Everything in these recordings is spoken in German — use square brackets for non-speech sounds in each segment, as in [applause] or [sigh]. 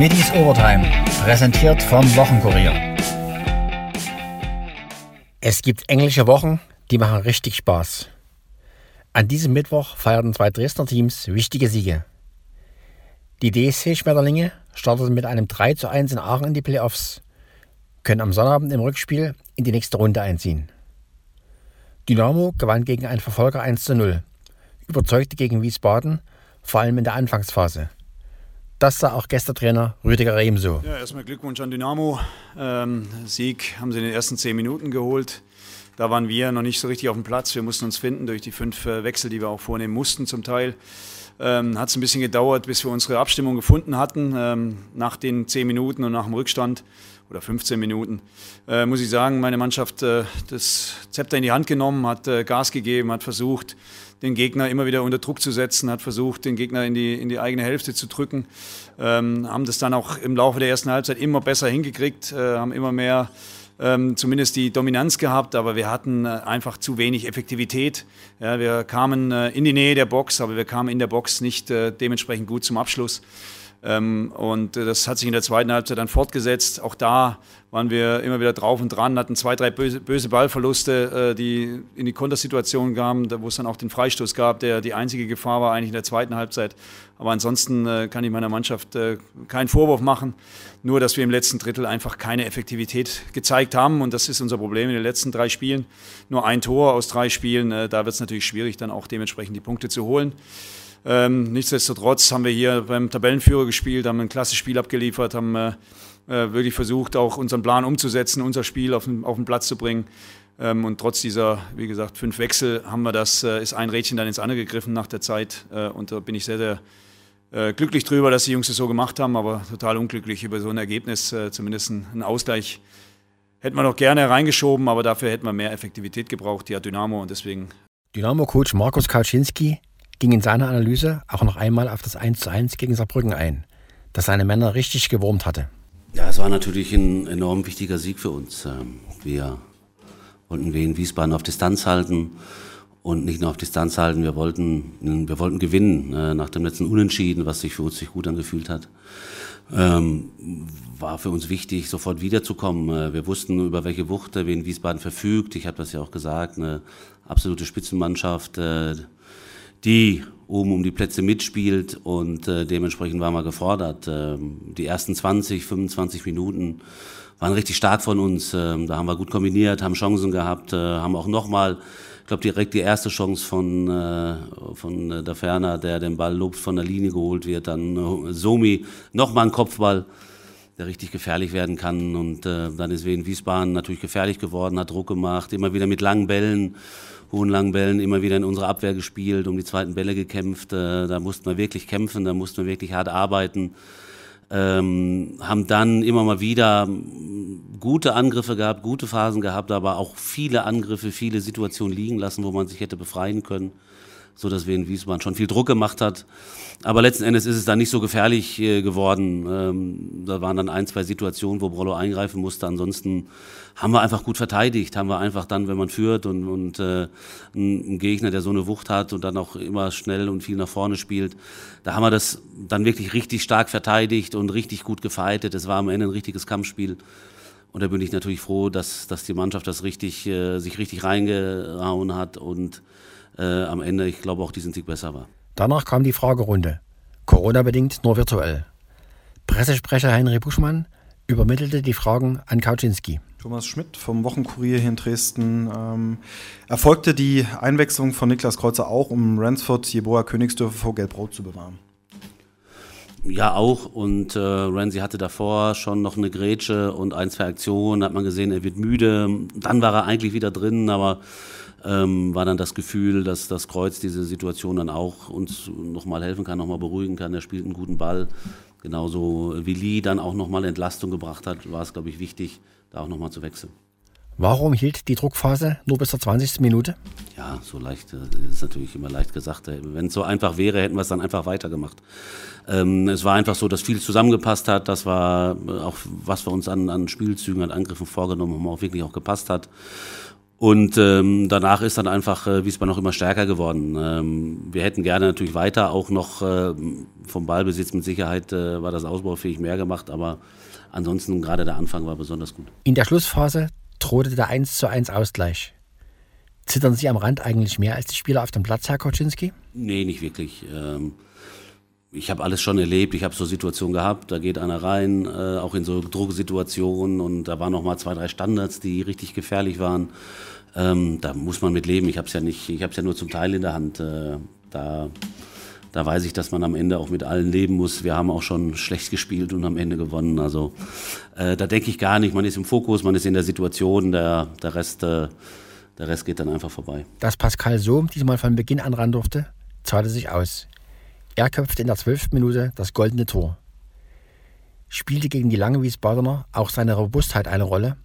Middies Overtime, präsentiert vom Wochenkurier. Es gibt englische Wochen, die machen richtig Spaß. An diesem Mittwoch feierten zwei Dresdner Teams wichtige Siege. Die DSC-Schmetterlinge starteten mit einem 3 zu 1 in Aachen in die Playoffs, können am Sonnabend im Rückspiel in die nächste Runde einziehen. Dynamo gewann gegen einen Verfolger 1 zu 0, überzeugte gegen Wiesbaden, vor allem in der Anfangsphase. Das sah auch Gästetrainer Rüdiger Rehm so. Ja, erstmal Glückwunsch an Dynamo. Ähm, Sieg haben sie in den ersten zehn Minuten geholt. Da waren wir noch nicht so richtig auf dem Platz. Wir mussten uns finden durch die fünf äh, Wechsel, die wir auch vornehmen mussten zum Teil. Ähm, Hat es ein bisschen gedauert, bis wir unsere Abstimmung gefunden hatten. Ähm, nach den zehn Minuten und nach dem Rückstand oder 15 Minuten, äh, muss ich sagen, meine Mannschaft äh, das Zepter in die Hand genommen, hat äh, Gas gegeben, hat versucht, den Gegner immer wieder unter Druck zu setzen, hat versucht, den Gegner in die, in die eigene Hälfte zu drücken. Ähm, haben das dann auch im Laufe der ersten Halbzeit immer besser hingekriegt, äh, haben immer mehr ähm, zumindest die Dominanz gehabt, aber wir hatten äh, einfach zu wenig Effektivität. Ja, wir kamen äh, in die Nähe der Box, aber wir kamen in der Box nicht äh, dementsprechend gut zum Abschluss. Ähm, und äh, das hat sich in der zweiten Halbzeit dann fortgesetzt. Auch da waren wir immer wieder drauf und dran, hatten zwei, drei böse, böse Ballverluste, äh, die in die Kontersituation kamen, wo es dann auch den Freistoß gab, der die einzige Gefahr war eigentlich in der zweiten Halbzeit. Aber ansonsten äh, kann ich meiner Mannschaft keinen Vorwurf machen, nur dass wir im letzten Drittel einfach keine Effektivität gezeigt haben und das ist unser Problem in den letzten drei Spielen. Nur ein Tor aus drei Spielen, da wird es natürlich schwierig, dann auch dementsprechend die Punkte zu holen. Ähm, nichtsdestotrotz haben wir hier beim Tabellenführer gespielt, haben ein klasse Spiel abgeliefert, haben äh, äh, wirklich versucht, auch unseren Plan umzusetzen, unser Spiel auf den, auf den Platz zu bringen. Ähm, und trotz dieser, wie gesagt, fünf Wechsel haben wir das, äh, ist ein Rädchen dann ins andere gegriffen nach der Zeit. Äh, und da bin ich sehr, sehr äh, glücklich drüber, dass die Jungs es so gemacht haben, aber total unglücklich über so ein Ergebnis, äh, zumindest einen Ausgleich. Hätten wir noch gerne reingeschoben, aber dafür hätten wir mehr Effektivität gebraucht, hat Dynamo und deswegen. Dynamo-Coach Markus Kauczynski ging in seiner Analyse auch noch einmal auf das 1:1 gegen Saarbrücken ein, das seine Männer richtig gewurmt hatte. Ja, es war natürlich ein enorm wichtiger Sieg für uns. Ähm, wir wollten Wien Wiesbaden auf Distanz halten und nicht nur auf Distanz halten, wir wollten, wir wollten gewinnen äh, nach dem letzten Unentschieden, was sich für uns nicht gut angefühlt hat. Ähm, war für uns wichtig, sofort wiederzukommen. Äh, wir wussten, über welche Wucht Wien Wiesbaden verfügt. Ich habe das ja auch gesagt, eine absolute Spitzenmannschaft. Die oben um die Plätze mitspielt und äh, dementsprechend waren wir gefordert. Ähm, die ersten 20, 25 Minuten waren richtig stark von uns. Ähm, da haben wir gut kombiniert, haben Chancen gehabt, äh, haben auch nochmal, ich glaube direkt die erste Chance von, äh, von äh, der Ferner, der den Ball lobt von der Linie geholt wird, dann äh, Somi, nochmal ein Kopfball der richtig gefährlich werden kann. Und äh, dann ist Wien Wiesbaden natürlich gefährlich geworden, hat Druck gemacht, immer wieder mit langen Bällen hohen langen Bällen immer wieder in unsere Abwehr gespielt, um die zweiten Bälle gekämpft. Äh, da mussten wir wirklich kämpfen, da mussten wir wirklich hart arbeiten. Ähm, haben dann immer mal wieder gute Angriffe gehabt, gute Phasen gehabt, aber auch viele Angriffe, viele Situationen liegen lassen, wo man sich hätte befreien können so dass wir in Wiesbaden schon viel Druck gemacht hat. Aber letzten Endes ist es dann nicht so gefährlich äh, geworden. Ähm, da waren dann ein, zwei Situationen, wo Brollo eingreifen musste. Ansonsten haben wir einfach gut verteidigt. Haben wir einfach dann, wenn man führt und, und äh, ein, Gegner, der so eine Wucht hat und dann auch immer schnell und viel nach vorne spielt, da haben wir das dann wirklich richtig stark verteidigt und richtig gut gefeitet. Es war am Ende ein richtiges Kampfspiel. Und da bin ich natürlich froh, dass, dass die Mannschaft das richtig, äh, sich richtig reingehauen hat und äh, am Ende, ich glaube, auch diesen Sieg besser war. Danach kam die Fragerunde. Corona-bedingt nur virtuell. Pressesprecher Henry Buschmann übermittelte die Fragen an Kauczynski. Thomas Schmidt vom Wochenkurier hier in Dresden. Ähm, erfolgte die Einwechslung von Niklas Kreuzer auch, um Ransford Jeboa Königsdörfer vor Gelb-Rot zu bewahren? Ja, auch. Und äh, Ramsey hatte davor schon noch eine Grätsche und ein, zwei Aktionen. Hat man gesehen, er wird müde. Dann war er eigentlich wieder drin, aber ähm, war dann das Gefühl, dass das Kreuz diese Situation dann auch uns nochmal helfen kann, nochmal beruhigen kann. Er spielt einen guten Ball. Genauso wie Lee dann auch nochmal Entlastung gebracht hat, war es, glaube ich, wichtig, da auch nochmal zu wechseln. Warum hielt die Druckphase nur bis zur 20. Minute? Ja, so leicht, das äh, ist natürlich immer leicht gesagt. Wenn es so einfach wäre, hätten wir es dann einfach weitergemacht. Ähm, es war einfach so, dass viel zusammengepasst hat. Das war auch, was wir uns an, an Spielzügen, an Angriffen vorgenommen haben, auch wirklich auch gepasst hat. Und ähm, danach ist dann einfach äh, Wiesbaden noch immer stärker geworden. Ähm, wir hätten gerne natürlich weiter auch noch äh, vom Ballbesitz mit Sicherheit äh, war das ausbaufähig mehr gemacht, aber ansonsten gerade der Anfang war besonders gut. In der Schlussphase drohte der 1 zu 1 Ausgleich. Zittern Sie am Rand eigentlich mehr als die Spieler auf dem Platz, Herr Koczynski? Nee, nicht wirklich. Ähm, ich habe alles schon erlebt. Ich habe so Situationen gehabt, da geht einer rein, äh, auch in so Drucksituationen und da waren noch mal zwei, drei Standards, die richtig gefährlich waren. Ähm, da muss man mit leben. Ich habe es ja nicht, ich habe es ja nur zum Teil in der Hand. Äh, da, da weiß ich, dass man am Ende auch mit allen leben muss. Wir haben auch schon schlecht gespielt und am Ende gewonnen. Also äh, da denke ich gar nicht. Man ist im Fokus, man ist in der Situation. Der, der Rest, äh, der Rest geht dann einfach vorbei. Dass Pascal Sohm diesmal von Beginn an ran durfte, zahlte sich aus. Er köpfte in der zwölften Minute das goldene Tor. Spielte gegen die lange Wiesbadener auch seine Robustheit eine Rolle,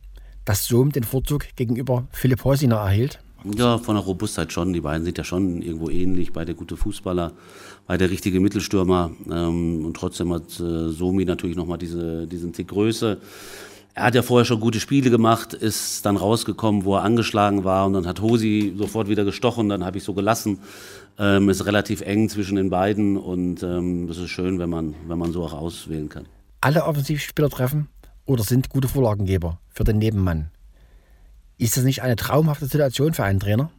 dass Sohm den Vorzug gegenüber Philipp Horsiner erhielt? Ja, von der Robustheit schon. Die beiden sind ja schon irgendwo ähnlich. Beide gute Fußballer, beide richtige Mittelstürmer. Ähm, und trotzdem hat äh, Somi natürlich nochmal diese, diesen Tick Größe. Er hat ja vorher schon gute Spiele gemacht, ist dann rausgekommen, wo er angeschlagen war. Und dann hat Hosi sofort wieder gestochen. Dann habe ich so gelassen. Ähm, ist relativ eng zwischen den beiden und ähm, das ist schön, wenn man, wenn man so auch auswählen kann. Alle Offensivspieler treffen oder sind gute Vorlagengeber für den Nebenmann. Ist das nicht eine traumhafte Situation für einen Trainer?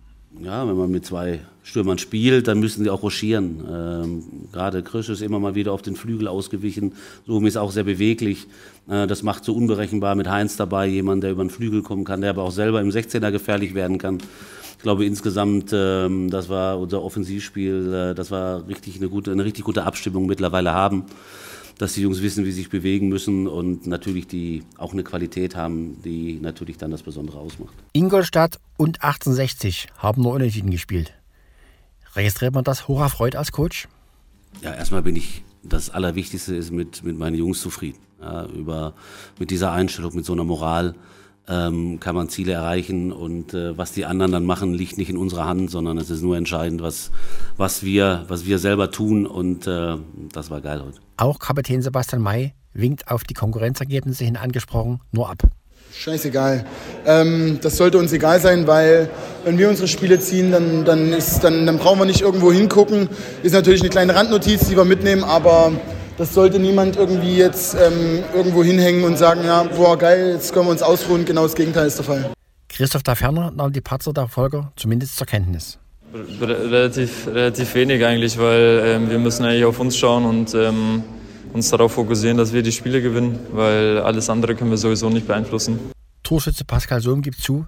Ja, wenn man mit zwei Stürmern spielt, dann müssen sie auch rochieren. Ähm, gerade Krisch ist immer mal wieder auf den Flügel ausgewichen. Somi ist auch sehr beweglich. Äh, das macht so unberechenbar mit Heinz dabei, jemand, der über den Flügel kommen kann, der aber auch selber im 16er gefährlich werden kann. Ich glaube insgesamt, ähm, das war unser Offensivspiel, äh, das war richtig eine gute, eine richtig gute Abstimmung mittlerweile haben, dass die Jungs wissen, wie sie sich bewegen müssen und natürlich die auch eine Qualität haben, die natürlich dann das Besondere ausmacht. Ingolstadt und 1860 haben nur Unentschieden gespielt. Registriert man das hoch erfreut als Coach? Ja, erstmal bin ich, das Allerwichtigste ist mit, mit meinen Jungs zufrieden. Ja, über, mit dieser Einstellung, mit so einer Moral ähm, kann man Ziele erreichen und äh, was die anderen dann machen, liegt nicht in unserer Hand, sondern es ist nur entscheidend, was, was, wir, was wir selber tun und äh, das war geil heute. Auch Kapitän Sebastian May winkt auf die Konkurrenzergebnisse hin angesprochen nur ab. Scheißegal. Ähm, das sollte uns egal sein, weil wenn wir unsere Spiele ziehen, dann, dann, ist, dann, dann brauchen wir nicht irgendwo hingucken. Ist natürlich eine kleine Randnotiz, die wir mitnehmen, aber das sollte niemand irgendwie jetzt ähm, irgendwo hinhängen und sagen, ja, boah, geil, jetzt können wir uns ausruhen. Genau das Gegenteil ist der Fall. Christoph Daferner nahm die Patzer der Folge zumindest zur Kenntnis. Relativ, relativ wenig eigentlich, weil ähm, wir müssen eigentlich auf uns schauen und ähm, uns darauf fokussieren, dass wir die Spiele gewinnen, weil alles andere können wir sowieso nicht beeinflussen. Torschütze Pascal Sohm gibt zu,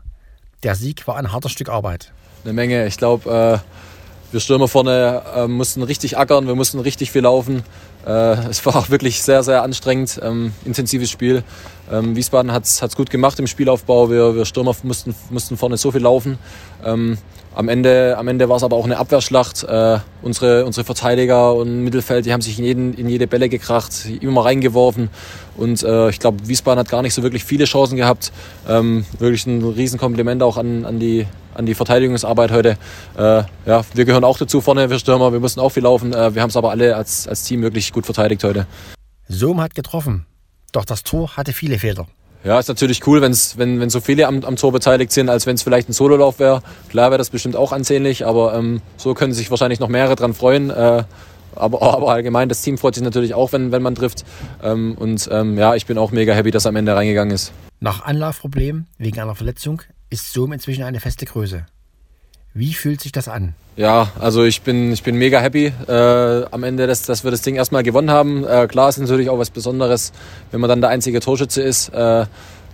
der Sieg war ein hartes Stück Arbeit. Eine Menge. Ich glaube, äh, wir Stürmer vorne äh, mussten richtig ackern, wir mussten richtig viel laufen. Äh, es war auch wirklich sehr, sehr anstrengend, ähm, intensives Spiel. Ähm, Wiesbaden hat es gut gemacht im Spielaufbau. Wir, wir Stürmer mussten, mussten vorne so viel laufen. Ähm, am Ende, am Ende war es aber auch eine Abwehrschlacht. Äh, unsere, unsere Verteidiger und Mittelfeld, die haben sich in, jeden, in jede Bälle gekracht, immer reingeworfen. Und äh, ich glaube, Wiesbaden hat gar nicht so wirklich viele Chancen gehabt. Ähm, wirklich ein Riesenkompliment auch an, an, die, an die Verteidigungsarbeit heute. Äh, ja, wir gehören auch dazu vorne, wir Stürmer, wir mussten auch viel laufen. Äh, wir haben es aber alle als, als Team wirklich gut verteidigt heute. Sohm hat getroffen, doch das Tor hatte viele Fehler. Ja, ist natürlich cool, wenn's, wenn, wenn so viele am, am Tor beteiligt sind, als wenn es vielleicht ein Sololauf wäre. Klar wäre das bestimmt auch ansehnlich, aber ähm, so können sich wahrscheinlich noch mehrere dran freuen. Äh, aber, [laughs] aber allgemein, das Team freut sich natürlich auch, wenn, wenn man trifft. Ähm, und ähm, ja, ich bin auch mega happy, dass am Ende reingegangen ist. Nach Anlaufproblemen wegen einer Verletzung ist Zoom inzwischen eine feste Größe. Wie fühlt sich das an? Ja, also ich bin, ich bin mega happy äh, am Ende, dass, dass wir das Ding erstmal gewonnen haben. Äh, klar ist natürlich auch was Besonderes, wenn man dann der einzige Torschütze ist. Äh,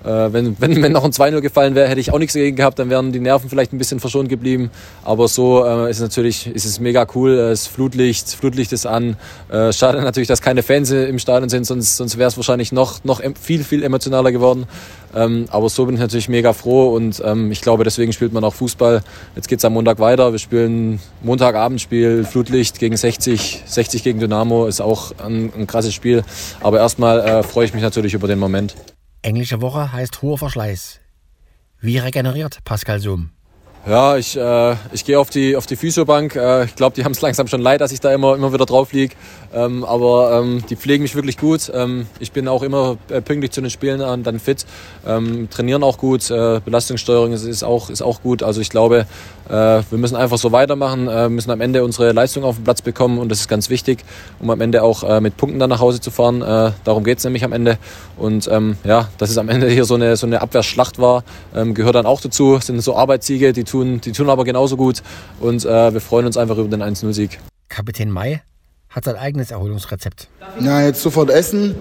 äh, wenn, wenn, wenn noch ein 2-0 gefallen wäre, hätte ich auch nichts dagegen gehabt, dann wären die Nerven vielleicht ein bisschen verschont geblieben. Aber so äh, ist es natürlich ist es mega cool. Es ist Flutlicht, Flutlicht ist an. Äh, schade natürlich, dass keine Fans im Stadion sind, sonst, sonst wäre es wahrscheinlich noch, noch viel, viel emotionaler geworden. Ähm, aber so bin ich natürlich mega froh und ähm, ich glaube, deswegen spielt man auch Fußball. Jetzt geht es am Montag weiter. Wir spielen Montagabendspiel, Flutlicht gegen 60, 60 gegen Dynamo, ist auch ein, ein krasses Spiel. Aber erstmal äh, freue ich mich natürlich über den Moment. Englische Woche heißt hoher Verschleiß. Wie regeneriert Pascal Sohm? Ja, ich, äh, ich gehe auf die, auf die Physiobank. Äh, ich glaube, die haben es langsam schon leid, dass ich da immer, immer wieder drauf liege. Ähm, aber ähm, die pflegen mich wirklich gut. Ähm, ich bin auch immer äh, pünktlich zu den Spielen an, dann fit. Ähm, trainieren auch gut. Äh, Belastungssteuerung ist, ist, auch, ist auch gut. Also ich glaube, äh, wir müssen einfach so weitermachen, äh, müssen am Ende unsere Leistung auf den Platz bekommen und das ist ganz wichtig, um am Ende auch äh, mit Punkten dann nach Hause zu fahren. Äh, darum geht es nämlich am Ende. Und ähm, ja, dass es am Ende hier so eine, so eine Abwehrschlacht war, ähm, gehört dann auch dazu. Das sind so Arbeitssiege, die tun, die tun aber genauso gut. Und äh, wir freuen uns einfach über den 1-0-Sieg. Kapitän May hat sein eigenes Erholungsrezept. Ja, jetzt sofort essen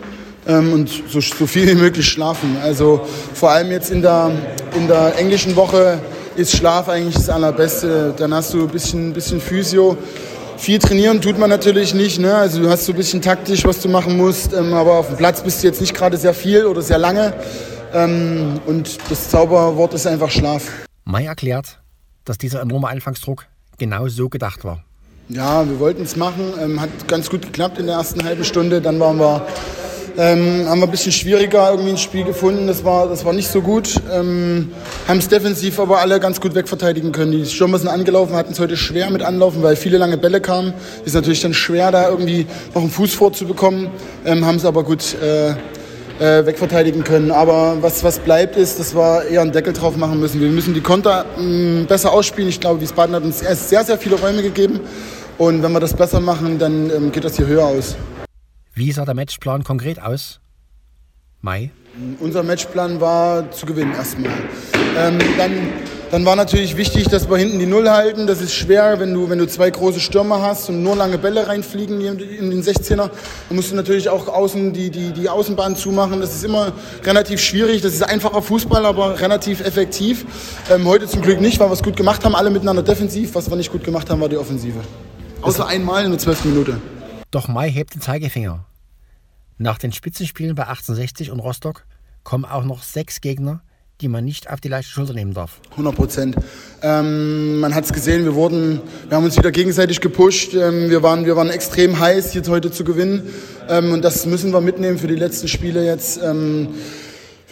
ähm, und so, so viel wie möglich schlafen. Also vor allem jetzt in der, in der englischen Woche ist Schlaf eigentlich das Allerbeste. Dann hast du ein bisschen, bisschen Physio. Viel trainieren tut man natürlich nicht. Ne? Also du hast so ein bisschen taktisch, was du machen musst. Ähm, aber auf dem Platz bist du jetzt nicht gerade sehr viel oder sehr lange. Ähm, und das Zauberwort ist einfach Schlaf. May erklärt, dass dieser enorme Anfangsdruck genau so gedacht war. Ja, wir wollten es machen. Ähm, hat ganz gut geklappt in der ersten halben Stunde. Dann waren wir, ähm, haben wir ein bisschen schwieriger irgendwie ins Spiel gefunden. Das war, das war nicht so gut. Ähm, haben es defensiv aber alle ganz gut wegverteidigen können. Die Stürmer sind angelaufen, hatten es heute schwer mit anlaufen, weil viele lange Bälle kamen. Ist natürlich dann schwer, da irgendwie noch einen Fuß vorzubekommen. Ähm, haben es aber gut äh, äh, wegverteidigen können. Aber was, was bleibt ist, dass wir eher einen Deckel drauf machen müssen. Wir müssen die Konter mh, besser ausspielen. Ich glaube, Wiesbaden hat uns erst sehr, sehr viele Räume gegeben. Und wenn wir das besser machen, dann ähm, geht das hier höher aus. Wie sah der Matchplan konkret aus? Mai? Unser Matchplan war zu gewinnen erstmal. Ähm, dann, dann war natürlich wichtig, dass wir hinten die Null halten. Das ist schwer, wenn du, wenn du zwei große Stürmer hast und nur lange Bälle reinfliegen in den 16er. Dann musst du natürlich auch außen die, die, die Außenbahn zumachen. Das ist immer relativ schwierig. Das ist einfacher Fußball, aber relativ effektiv. Ähm, heute zum Glück nicht, weil wir es gut gemacht haben, alle miteinander defensiv. Was wir nicht gut gemacht haben, war die Offensive. Außer einmal in der 12. Minute. Doch Mai hebt den Zeigefinger. Nach den Spitzenspielen bei 1860 und Rostock kommen auch noch sechs Gegner, die man nicht auf die leichte Schulter nehmen darf. 100 Prozent. Ähm, man hat es gesehen, wir, wurden, wir haben uns wieder gegenseitig gepusht. Ähm, wir, waren, wir waren extrem heiß, jetzt heute zu gewinnen. Ähm, und das müssen wir mitnehmen für die letzten Spiele jetzt.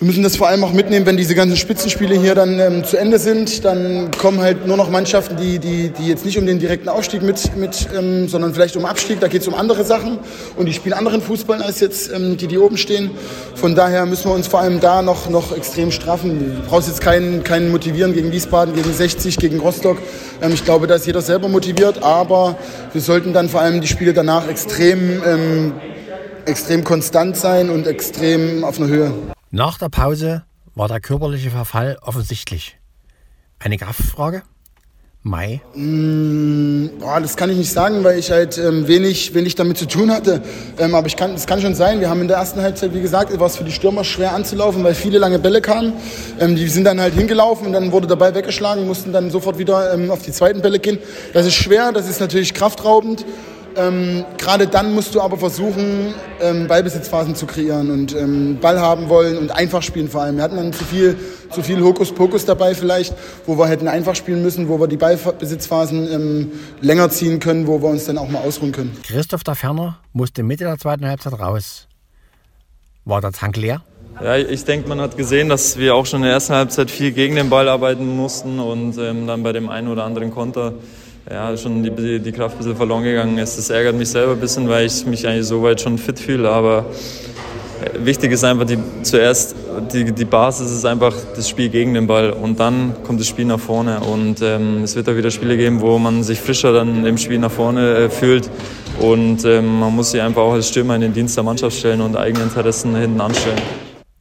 Wir müssen das vor allem auch mitnehmen, wenn diese ganzen Spitzenspiele hier dann ähm, zu Ende sind. Dann kommen halt nur noch Mannschaften, die, die, die jetzt nicht um den direkten Aufstieg mit, mit ähm, sondern vielleicht um Abstieg. Da geht es um andere Sachen und die spielen anderen Fußball als jetzt ähm, die, die oben stehen. Von daher müssen wir uns vor allem da noch, noch extrem straffen. Du brauchst jetzt keinen, keinen motivieren gegen Wiesbaden, gegen 60, gegen Rostock. Ähm, ich glaube, da ist jeder selber motiviert, aber wir sollten dann vor allem die Spiele danach extrem, ähm, extrem konstant sein und extrem auf einer Höhe. Nach der Pause war der körperliche Verfall offensichtlich. Eine Kraftfrage? Mai? Mm, boah, das kann ich nicht sagen, weil ich halt ähm, wenig, wenig damit zu tun hatte. Ähm, aber ich kann, das kann schon sein. Wir haben in der ersten Halbzeit, wie gesagt, war es für die Stürmer schwer anzulaufen, weil viele lange Bälle kamen. Ähm, die sind dann halt hingelaufen und dann wurde dabei weggeschlagen, mussten dann sofort wieder ähm, auf die zweiten Bälle gehen. Das ist schwer, das ist natürlich kraftraubend. Ähm, Gerade dann musst du aber versuchen, ähm, Ballbesitzphasen zu kreieren und ähm, Ball haben wollen und einfach spielen vor allem. Wir hatten dann zu viel, zu viel Hokuspokus dabei vielleicht, wo wir hätten einfach spielen müssen, wo wir die Ballbesitzphasen ähm, länger ziehen können, wo wir uns dann auch mal ausruhen können. Christoph da Ferner musste Mitte der zweiten Halbzeit raus. War der Tank leer? Ja, ich denke, man hat gesehen, dass wir auch schon in der ersten Halbzeit viel gegen den Ball arbeiten mussten und ähm, dann bei dem einen oder anderen Konter ja, schon die, die Kraft ein bisschen verloren gegangen ist. Das ärgert mich selber ein bisschen, weil ich mich eigentlich so weit schon fit fühle. Aber wichtig ist einfach die, zuerst, die, die Basis ist einfach das Spiel gegen den Ball und dann kommt das Spiel nach vorne. Und ähm, es wird auch wieder Spiele geben, wo man sich frischer dann im Spiel nach vorne äh, fühlt. Und ähm, man muss sich einfach auch als Stürmer in den Dienst der Mannschaft stellen und eigene Interessen hinten anstellen.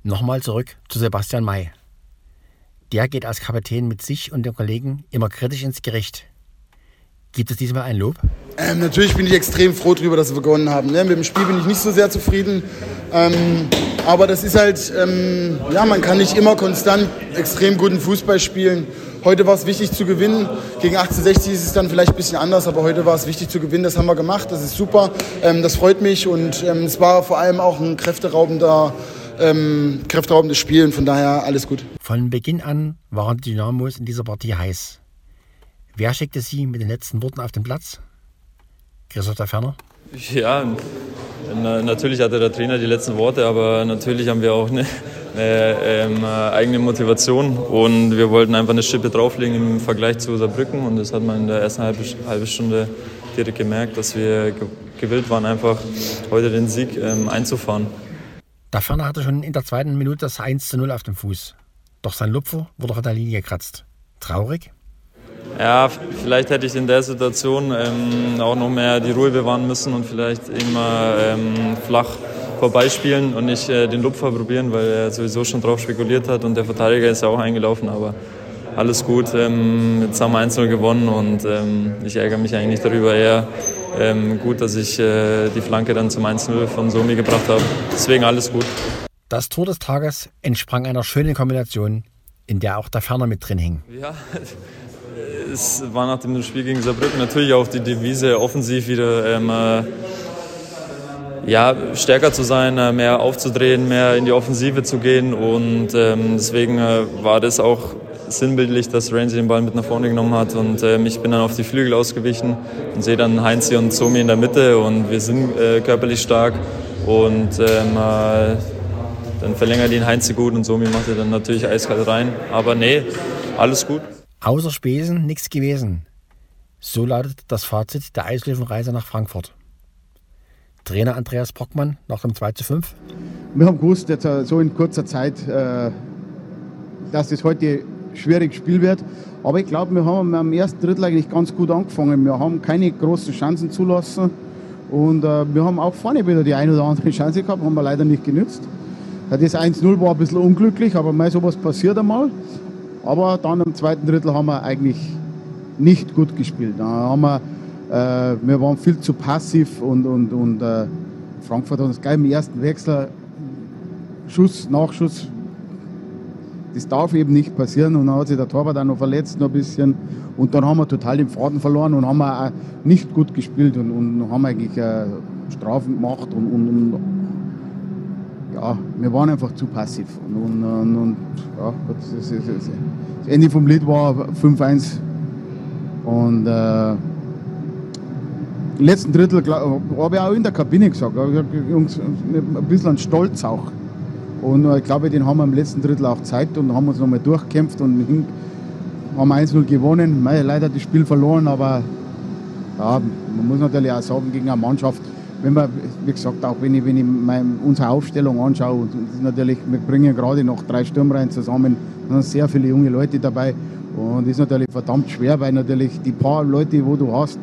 Nochmal zurück zu Sebastian May. Der geht als Kapitän mit sich und den Kollegen immer kritisch ins Gericht. Gibt es diesmal ein Lob? Ähm, natürlich bin ich extrem froh darüber, dass wir begonnen haben. Ne? Mit dem Spiel bin ich nicht so sehr zufrieden. Ähm, aber das ist halt, ähm, ja, man kann nicht immer konstant extrem guten Fußball spielen. Heute war es wichtig zu gewinnen. Gegen 1860 ist es dann vielleicht ein bisschen anders, aber heute war es wichtig zu gewinnen. Das haben wir gemacht. Das ist super. Ähm, das freut mich und ähm, es war vor allem auch ein kräfteraubender, ähm, kräfteraubendes Spiel und von daher alles gut. Von Beginn an waren die Dynamos in dieser Partie heiß. Wer schickte Sie mit den letzten Worten auf den Platz? Christoph Ferner? Ja, na, natürlich hatte der Trainer die letzten Worte, aber natürlich haben wir auch eine, äh, ähm, eigene Motivation und wir wollten einfach eine Schippe drauflegen im Vergleich zu Saarbrücken und das hat man in der ersten halben halbe Stunde direkt gemerkt, dass wir gewillt waren, einfach heute den Sieg ähm, einzufahren. Da Ferner hatte schon in der zweiten Minute das 1 zu 0 auf dem Fuß. Doch sein Lupfer wurde von der Linie gekratzt. Traurig? Ja, vielleicht hätte ich in der Situation ähm, auch noch mehr die Ruhe bewahren müssen und vielleicht immer ähm, flach vorbeispielen und nicht äh, den Lupfer probieren, weil er sowieso schon drauf spekuliert hat und der Verteidiger ist ja auch eingelaufen. Aber alles gut, ähm, jetzt haben wir 1 gewonnen und ähm, ich ärgere mich eigentlich darüber eher. Ähm, gut, dass ich äh, die Flanke dann zum 1-0 von Somi gebracht habe. Deswegen alles gut. Das Tor des Tages entsprang einer schönen Kombination, in der auch der Ferner mit drin hing. Ja, [laughs] es war nach dem Spiel gegen Saarbrücken natürlich auch die Devise, offensiv wieder ähm, äh, ja, stärker zu sein, äh, mehr aufzudrehen, mehr in die Offensive zu gehen. Und ähm, deswegen äh, war das auch sinnbildlich, dass Ramsey den Ball mit nach vorne genommen hat. Und ähm, ich bin dann auf die Flügel ausgewichen und sehe dann Heinzi und Zomi in der Mitte. Und wir sind äh, körperlich stark. Und ähm, äh, dann verlängert ihn Heinzi gut und Somi macht er dann natürlich eiskalt rein. Aber nee, alles gut. Außer Spesen nichts gewesen. So lautet das Fazit der Eislöwenreise nach Frankfurt. Trainer Andreas Brockmann nach dem 2 zu 5. Wir haben gewusst, jetzt so in kurzer Zeit, äh, dass das heute ein schwieriges Spiel wird. Aber ich glaube, wir haben am ersten Drittel eigentlich ganz gut angefangen. Wir haben keine großen Chancen zulassen. Und äh, wir haben auch vorne wieder die eine oder andere Chance gehabt, haben wir leider nicht genützt. Das 1-0 war ein bisschen unglücklich, aber mal sowas passiert einmal. Aber dann im zweiten Drittel haben wir eigentlich nicht gut gespielt. Da haben wir, äh, wir waren viel zu passiv und, und, und äh, Frankfurt hat uns gleich im ersten Wechsel Schuss, Nachschuss. Das darf eben nicht passieren und dann hat sich der Torwart auch noch verletzt noch ein bisschen und dann haben wir total den Faden verloren und haben auch nicht gut gespielt und, und haben eigentlich äh, Strafen gemacht und, und, und ja, wir waren einfach zu passiv. Und, und, und ja, das, das, das, das, Ende vom Lied war 5-1. Und äh, im letzten Drittel habe ich auch in der Kabine gesagt, Jungs, ein bisschen Stolz auch. Und äh, ich glaube, den haben wir im letzten Drittel auch gezeigt und haben uns nochmal durchgekämpft und hin, haben 1-0 gewonnen. Leider das Spiel verloren, aber ja, man muss natürlich auch sagen, gegen eine Mannschaft, wenn man, wie gesagt, auch wenn ich, wenn ich mein, unsere Aufstellung anschaue, und natürlich, wir bringen gerade noch drei Sturmreihen zusammen, da sind sehr viele junge Leute dabei und das ist natürlich verdammt schwer, weil natürlich die paar Leute, wo du hast,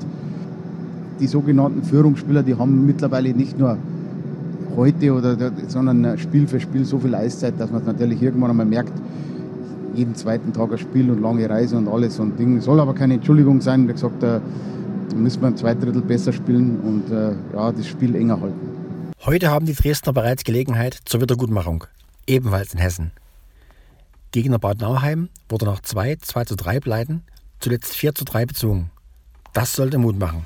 die sogenannten Führungsspieler, die haben mittlerweile nicht nur heute, oder, sondern Spiel für Spiel so viel Eiszeit, dass man natürlich irgendwann einmal merkt, jeden zweiten Tag ein Spiel und lange Reise und alles und Ding. Soll aber keine Entschuldigung sein, wie gesagt, müssen wir zweiten Drittel besser spielen und äh, ja, das Spiel enger halten. Heute haben die Dresdner bereits Gelegenheit zur Wiedergutmachung, ebenfalls in Hessen. Gegner Bad Nauheim wurde nach 2, 2 zu 3 Pleiten zuletzt 4 zu 3 bezogen. Das sollte Mut machen.